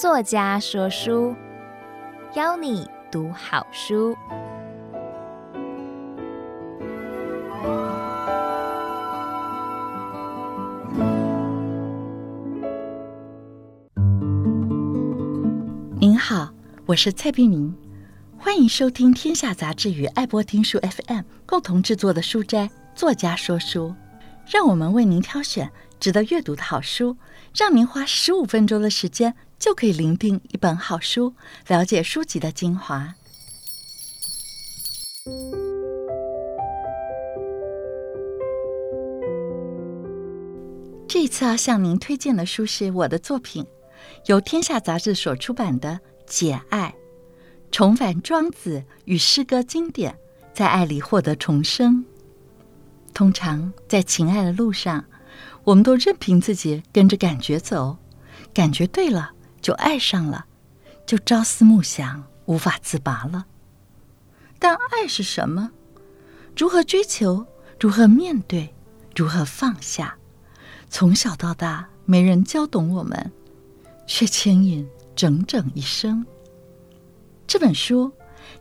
作家说书，邀你读好书。您好，我是蔡璧名，欢迎收听天下杂志与爱播听书 FM 共同制作的书斋作家说书，让我们为您挑选值得阅读的好书，让您花十五分钟的时间就可以聆听一本好书，了解书籍的精华。这次要向您推荐的书是我的作品，由天下杂志所出版的《解爱》，重返庄子与诗歌经典，在爱里获得重生。通常在情爱的路上，我们都任凭自己跟着感觉走，感觉对了就爱上了，就朝思暮想，无法自拔了。但爱是什么？如何追求？如何面对？如何放下？从小到大，没人教懂我们，却牵引整整一生。这本书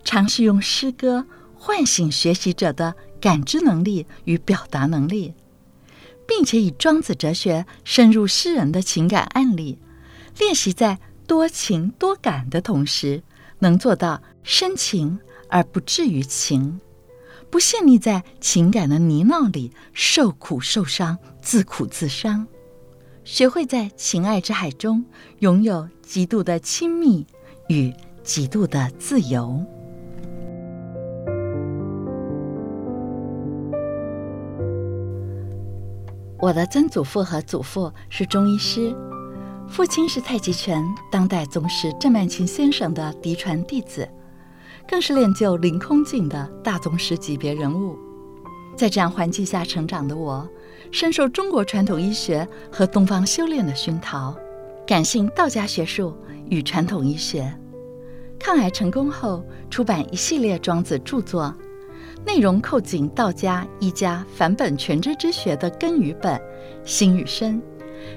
尝试用诗歌唤醒学习者的感知能力与表达能力。并且以庄子哲学深入诗人的情感案例，练习在多情多感的同时，能做到深情而不至于情，不陷溺在情感的泥淖里受苦受伤、自苦自伤，学会在情爱之海中拥有极度的亲密与极度的自由。我的曾祖父和祖父是中医师，父亲是太极拳当代宗师郑曼青先生的嫡传弟子，更是练就凌空劲的大宗师级别人物。在这样环境下成长的我，深受中国传统医学和东方修炼的熏陶，感性道家学术与传统医学。抗癌成功后，出版一系列庄子著作。内容扣紧道家、医家返本全知之学的根与本、心与身，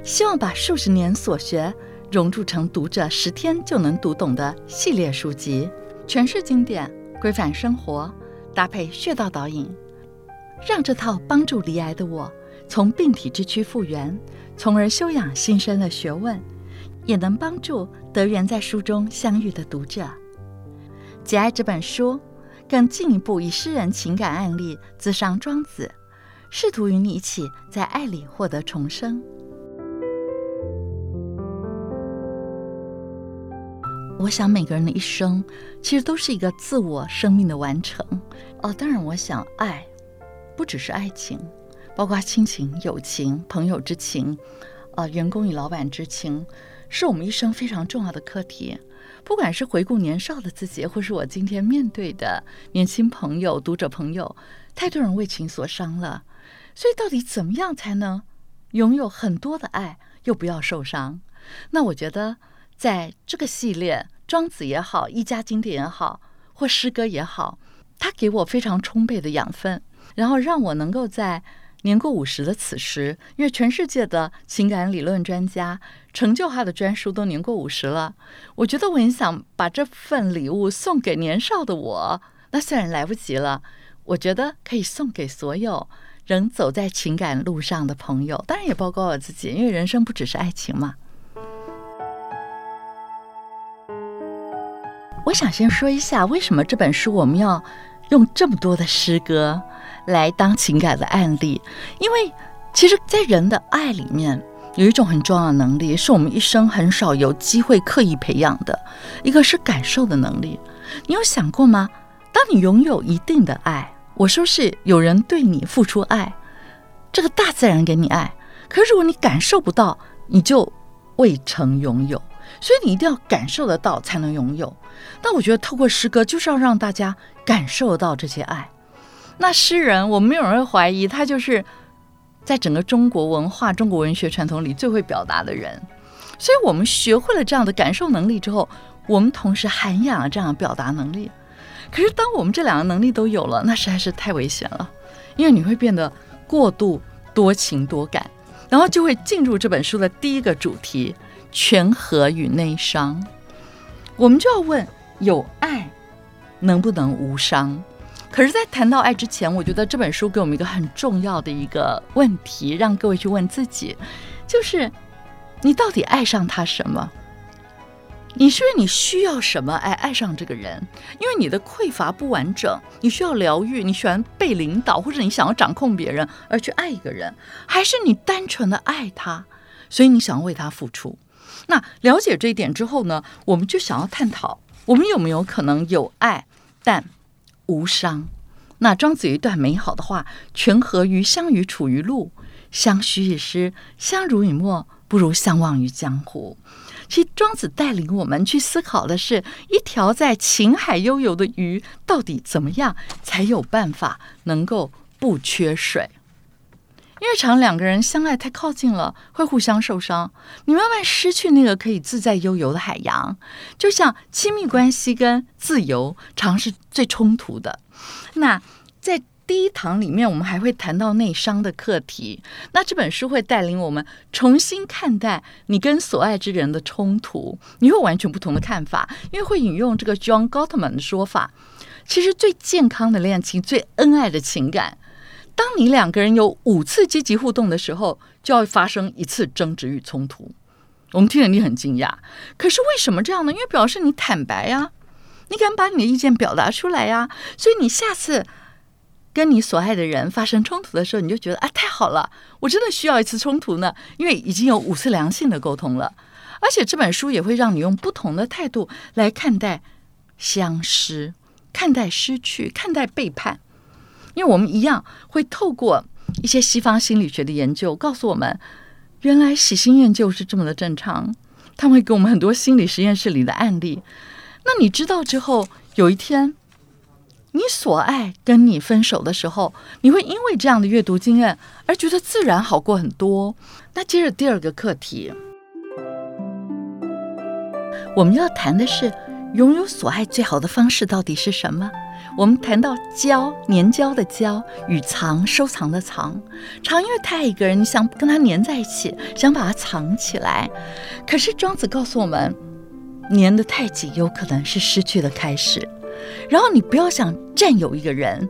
希望把数十年所学融铸成读者十天就能读懂的系列书籍，诠释经典，规范生活，搭配穴道导引，让这套帮助罹癌的我从病体之躯复原，从而休养心身的学问，也能帮助得缘在书中相遇的读者。《解爱》这本书。更进一步以诗人情感案例自伤庄子，试图与你一起在爱里获得重生。我想每个人的一生其实都是一个自我生命的完成。哦，当然，我想爱不只是爱情，包括亲情、友情、朋友之情，啊、员工与老板之情，是我们一生非常重要的课题。不管是回顾年少的自己，或是我今天面对的年轻朋友、读者朋友，太多人为情所伤了。所以，到底怎么样才能拥有很多的爱，又不要受伤？那我觉得，在这个系列，庄子也好，一家经典也好，或诗歌也好，它给我非常充沛的养分，然后让我能够在。年过五十的此时，因为全世界的情感理论专家成就他的专书都年过五十了，我觉得我很想把这份礼物送给年少的我。那虽然来不及了，我觉得可以送给所有仍走在情感路上的朋友，当然也包括我自己，因为人生不只是爱情嘛。我想先说一下，为什么这本书我们要用这么多的诗歌。来当情感的案例，因为其实，在人的爱里面，有一种很重要的能力，是我们一生很少有机会刻意培养的，一个是感受的能力。你有想过吗？当你拥有一定的爱，我说是有人对你付出爱，这个大自然给你爱，可是如果你感受不到，你就未曾拥有。所以你一定要感受得到才能拥有。那我觉得透过诗歌，就是要让大家感受到这些爱。那诗人，我们没有人会怀疑他就是在整个中国文化、中国文学传统里最会表达的人。所以，我们学会了这样的感受能力之后，我们同时涵养了这样的表达能力。可是，当我们这两个能力都有了，那实在是太危险了，因为你会变得过度多情多感，然后就会进入这本书的第一个主题：权衡与内伤。我们就要问：有爱能不能无伤？可是，在谈到爱之前，我觉得这本书给我们一个很重要的一个问题，让各位去问自己，就是你到底爱上他什么？你是因为你需要什么爱爱上这个人？因为你的匮乏不完整，你需要疗愈，你喜欢被领导，或者你想要掌控别人而去爱一个人，还是你单纯的爱他，所以你想要为他付出？那了解这一点之后呢，我们就想要探讨，我们有没有可能有爱，但无伤。那庄子有一段美好的话：“权衡于相与处于路，相许以诗，相濡以沫，不如相忘于江湖。”其实庄子带领我们去思考的是，一条在情海悠游的鱼，到底怎么样才有办法能够不缺水？因为常两个人相爱太靠近了，会互相受伤。你慢慢失去那个可以自在悠游的海洋，就像亲密关系跟自由，常是最冲突的。那在第一堂里面，我们还会谈到内伤的课题。那这本书会带领我们重新看待你跟所爱之人的冲突，你会完全不同的看法，因为会引用这个 John Gottman 的说法。其实最健康的恋情，最恩爱的情感。当你两个人有五次积极互动的时候，就要发生一次争执与冲突。我们听了你很惊讶，可是为什么这样呢？因为表示你坦白呀，你敢把你的意见表达出来呀，所以你下次跟你所爱的人发生冲突的时候，你就觉得啊，太好了，我真的需要一次冲突呢，因为已经有五次良性的沟通了。而且这本书也会让你用不同的态度来看待相失，看待失去，看待背叛。因为我们一样会透过一些西方心理学的研究，告诉我们，原来喜新厌旧是这么的正常。他们会给我们很多心理实验室里的案例。那你知道之后，有一天你所爱跟你分手的时候，你会因为这样的阅读经验而觉得自然好过很多。那接着第二个课题，我们要谈的是拥有所爱最好的方式到底是什么？我们谈到胶，粘胶的胶与藏，收藏的藏。常因为太爱一个人，你想跟他粘在一起，想把它藏起来。可是庄子告诉我们，粘得太紧，有可能是失去的开始。然后你不要想占有一个人，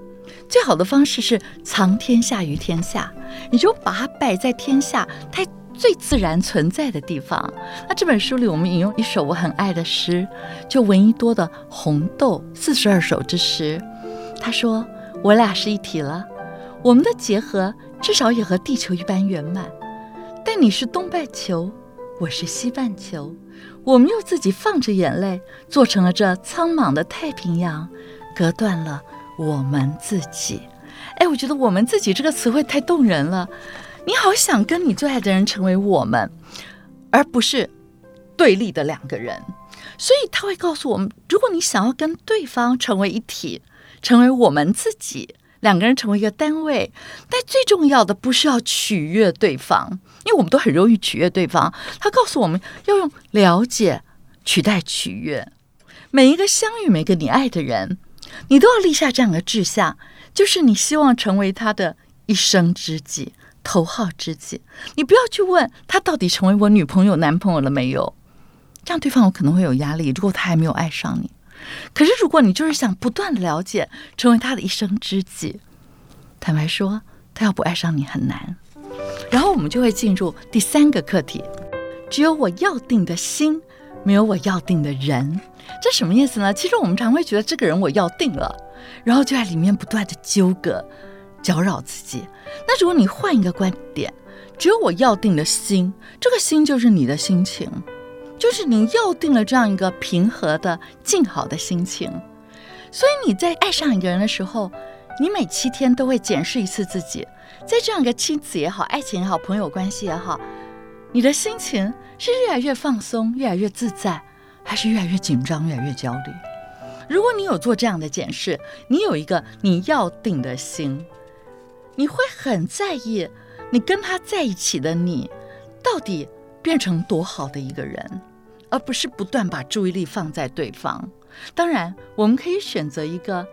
最好的方式是藏天下于天下，你就把它摆在天下，太最自然存在的地方。那这本书里，我们引用一首我很爱的诗，就闻一多的《红豆四十二首之诗》。他说：“我俩是一体了，我们的结合至少也和地球一般圆满。但你是东半球，我是西半球，我们又自己放着眼泪，做成了这苍茫的太平洋，隔断了我们自己。”哎，我觉得“我们自己”这个词汇太动人了。你好想跟你最爱的人成为我们，而不是对立的两个人，所以他会告诉我们：如果你想要跟对方成为一体，成为我们自己，两个人成为一个单位，但最重要的不是要取悦对方，因为我们都很容易取悦对方。他告诉我们要用了解取代取悦，每一个相遇，每个你爱的人，你都要立下这样的志向，就是你希望成为他的一生知己。头号知己，你不要去问他到底成为我女朋友、男朋友了没有，这样对方有可能会有压力。如果他还没有爱上你，可是如果你就是想不断的了解，成为他的一生知己，坦白说，他要不爱上你很难。然后我们就会进入第三个课题：只有我要定的心，没有我要定的人。这什么意思呢？其实我们常会觉得这个人我要定了，然后就在里面不断的纠葛。搅扰自己。那如果你换一个观点，只有我要定的心，这个心就是你的心情，就是你要定了这样一个平和的、静好的心情。所以你在爱上一个人的时候，你每七天都会检视一次自己，在这样一个亲子也好、爱情也好、朋友关系也好，你的心情是越来越放松、越来越自在，还是越来越紧张、越来越焦虑？如果你有做这样的检视，你有一个你要定的心。你会很在意，你跟他在一起的你，到底变成多好的一个人，而不是不断把注意力放在对方。当然，我们可以选择一个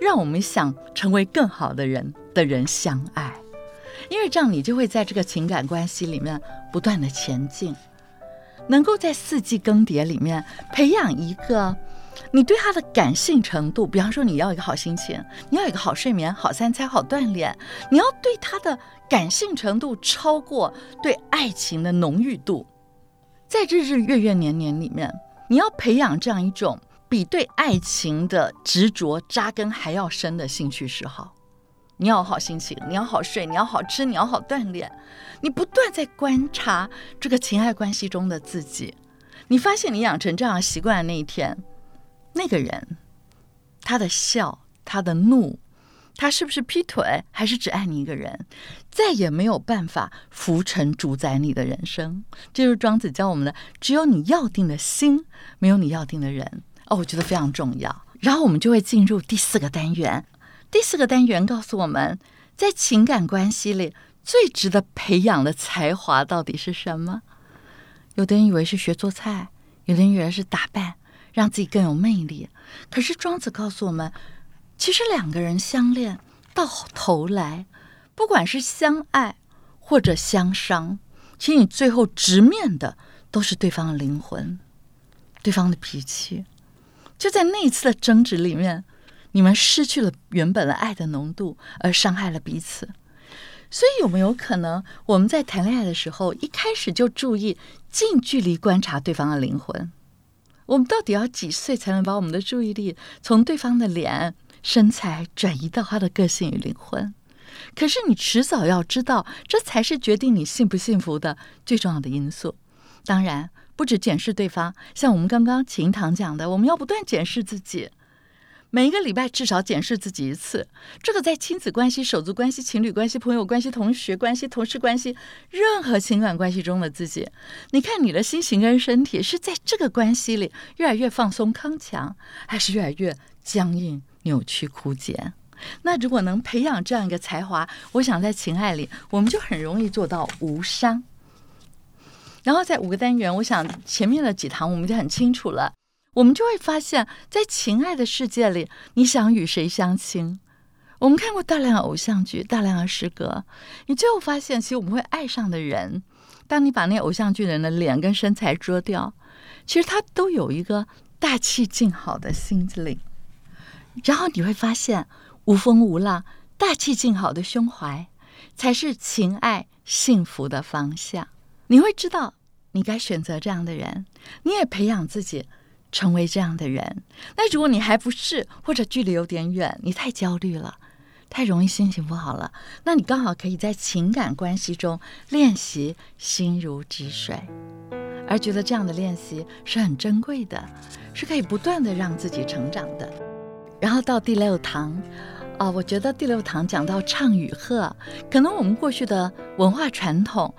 让我们想成为更好的人的人相爱，因为这样你就会在这个情感关系里面不断的前进。能够在四季更迭里面培养一个你对他的感性程度。比方说，你要一个好心情，你要一个好睡眠、好三餐、好锻炼，你要对他的感性程度超过对爱情的浓郁度。在日日月月年年里面，你要培养这样一种比对爱情的执着扎根还要深的兴趣嗜好。你要好心情，你要好睡，你要好吃，你要好锻炼。你不断在观察这个情爱关系中的自己，你发现你养成这样习惯的那一天，那个人他的笑，他的怒，他是不是劈腿，还是只爱你一个人，再也没有办法浮沉主宰你的人生。这就是庄子教我们的：只有你要定的心，没有你要定的人。哦，我觉得非常重要。然后我们就会进入第四个单元。第四个单元告诉我们，在情感关系里最值得培养的才华到底是什么？有的人以为是学做菜，有的人以为是打扮，让自己更有魅力。可是庄子告诉我们，其实两个人相恋到头来，不管是相爱或者相伤，其实你最后直面的都是对方的灵魂，对方的脾气。就在那一次的争执里面。你们失去了原本的爱的浓度，而伤害了彼此。所以有没有可能，我们在谈恋爱的时候，一开始就注意近距离观察对方的灵魂？我们到底要几岁才能把我们的注意力从对方的脸、身材转移到他的个性与灵魂？可是你迟早要知道，这才是决定你幸不幸福的最重要的因素。当然，不止检视对方，像我们刚刚秦堂讲的，我们要不断检视自己。每一个礼拜至少检视自己一次，这个在亲子关系、手足关系、情侣关系、朋友关系、同学关系、同事关系，任何情感关系中的自己，你看你的心情跟身体是在这个关系里越来越放松康强，还是越来越僵硬扭曲枯竭？那如果能培养这样一个才华，我想在情爱里，我们就很容易做到无伤。然后在五个单元，我想前面的几堂我们就很清楚了。我们就会发现，在情爱的世界里，你想与谁相亲？我们看过大量的偶像剧，大量的诗歌，你最后发现，其实我们会爱上的人，当你把那偶像剧人的脸跟身材遮掉，其实他都有一个大气静好的心灵。然后你会发现，无风无浪、大气静好的胸怀，才是情爱幸福的方向。你会知道，你该选择这样的人，你也培养自己。成为这样的人，那如果你还不是，或者距离有点远，你太焦虑了，太容易心情不好了，那你刚好可以在情感关系中练习心如止水，而觉得这样的练习是很珍贵的，是可以不断的让自己成长的。然后到第六堂，啊、我觉得第六堂讲到唱与和，可能我们过去的文化传统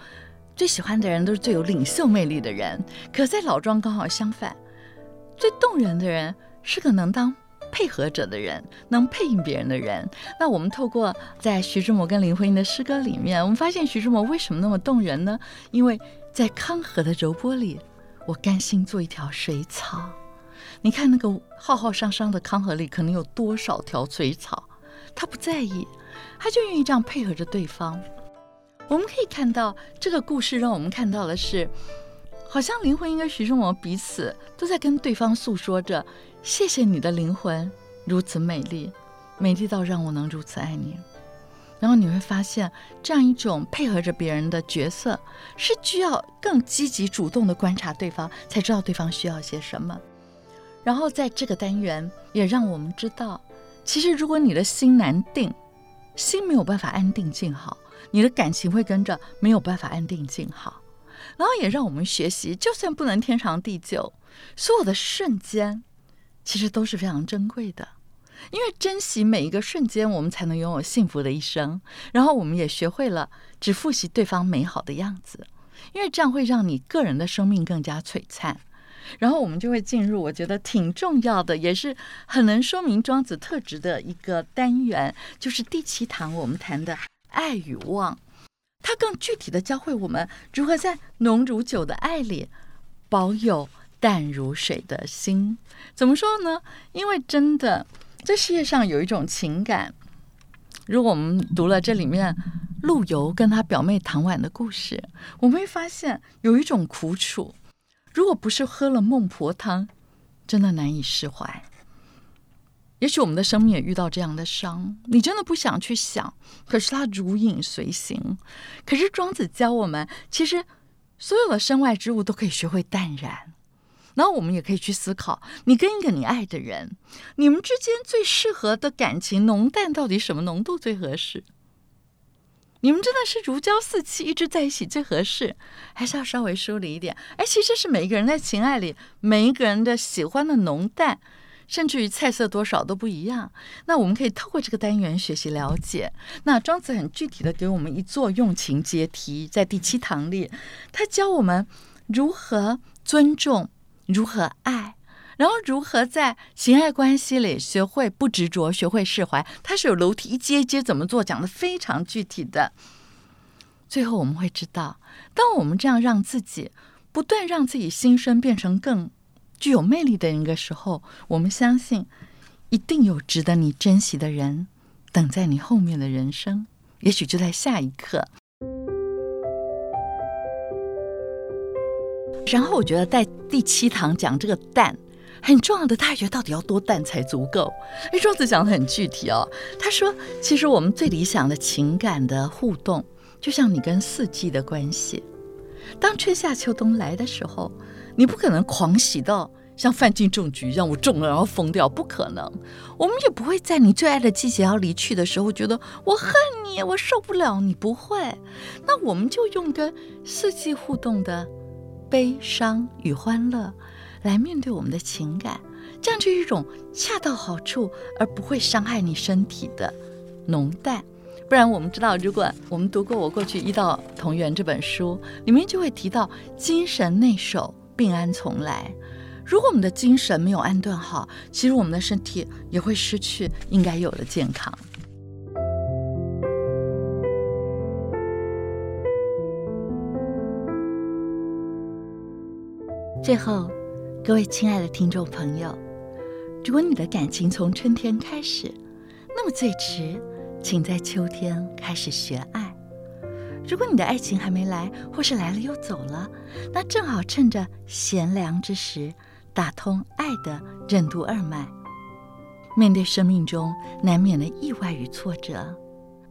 最喜欢的人都是最有领袖魅力的人，可在老庄刚好相反。最动人的人是个能当配合者的人，能配应别人的人。那我们透过在徐志摩跟林徽因的诗歌里面，我们发现徐志摩为什么那么动人呢？因为在康河的柔波里，我甘心做一条水草。你看那个浩浩汤汤的康河里，可能有多少条水草，他不在意，他就愿意这样配合着对方。我们可以看到这个故事，让我们看到的是。好像灵魂应该徐志摩彼此都在跟对方诉说着：“谢谢你的灵魂如此美丽，美丽到让我能如此爱你。”然后你会发现，这样一种配合着别人的角色，是需要更积极主动的观察对方，才知道对方需要些什么。然后在这个单元也让我们知道，其实如果你的心难定，心没有办法安定静好，你的感情会跟着没有办法安定静好。然后也让我们学习，就算不能天长地久，所有的瞬间其实都是非常珍贵的。因为珍惜每一个瞬间，我们才能拥有幸福的一生。然后我们也学会了只复习对方美好的样子，因为这样会让你个人的生命更加璀璨。然后我们就会进入我觉得挺重要的，也是很能说明庄子特质的一个单元，就是第七堂我们谈的爱与望。他更具体的教会我们如何在浓如酒的爱里保有淡如水的心。怎么说呢？因为真的，这世界上有一种情感，如果我们读了这里面陆游跟他表妹唐婉的故事，我们会发现有一种苦楚，如果不是喝了孟婆汤，真的难以释怀。也许我们的生命也遇到这样的伤，你真的不想去想，可是它如影随形。可是庄子教我们，其实所有的身外之物都可以学会淡然。然后我们也可以去思考，你跟一个你爱的人，你们之间最适合的感情浓淡到底什么浓度最合适？你们真的是如胶似漆，一直在一起最合适，还是要稍微疏离一点？哎，其实是每一个人在情爱里，每一个人的喜欢的浓淡。甚至于菜色多少都不一样，那我们可以透过这个单元学习了解。那庄子很具体的给我们一座用情阶梯，在第七堂里，他教我们如何尊重，如何爱，然后如何在情爱关系里学会不执着，学会释怀。他是有楼梯一阶一阶怎么做，讲的非常具体的。最后我们会知道，当我们这样让自己不断让自己心声变成更。具有魅力的人的时候，我们相信一定有值得你珍惜的人等在你后面的人生，也许就在下一刻。然后我觉得在第七堂讲这个淡很重要的，大学到底要多淡才足够？哎，庄子讲的很具体哦。他说，其实我们最理想的情感的互动，就像你跟四季的关系，当春夏秋冬来的时候。你不可能狂喜到像范进中举，让我中了然后疯掉，不可能。我们也不会在你最爱的季节要离去的时候，觉得我恨你，我受不了你，不会。那我们就用跟四季互动的悲伤与欢乐来面对我们的情感，这样就一种恰到好处而不会伤害你身体的浓淡。不然我们知道，如果我们读过我过去《医道同源》这本书，里面就会提到精神内守。病安从来。如果我们的精神没有安顿好，其实我们的身体也会失去应该有的健康。最后，各位亲爱的听众朋友，如果你的感情从春天开始，那么最迟，请在秋天开始学爱。如果你的爱情还没来，或是来了又走了，那正好趁着贤良之时，打通爱的任督二脉。面对生命中难免的意外与挫折，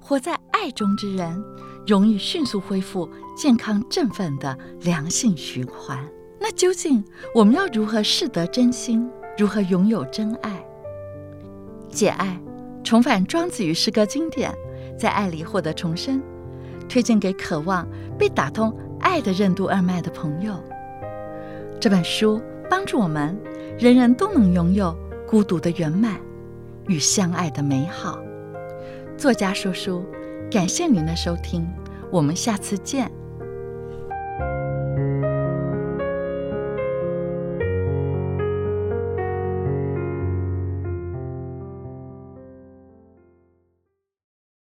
活在爱中之人，容易迅速恢复健康振奋的良性循环。那究竟我们要如何识得真心？如何拥有真爱？解爱，重返庄子与诗歌经典，在爱里获得重生。推荐给渴望被打通爱的任督二脉的朋友。这本书帮助我们，人人都能拥有孤独的圆满与相爱的美好。作家说书，感谢您的收听，我们下次见。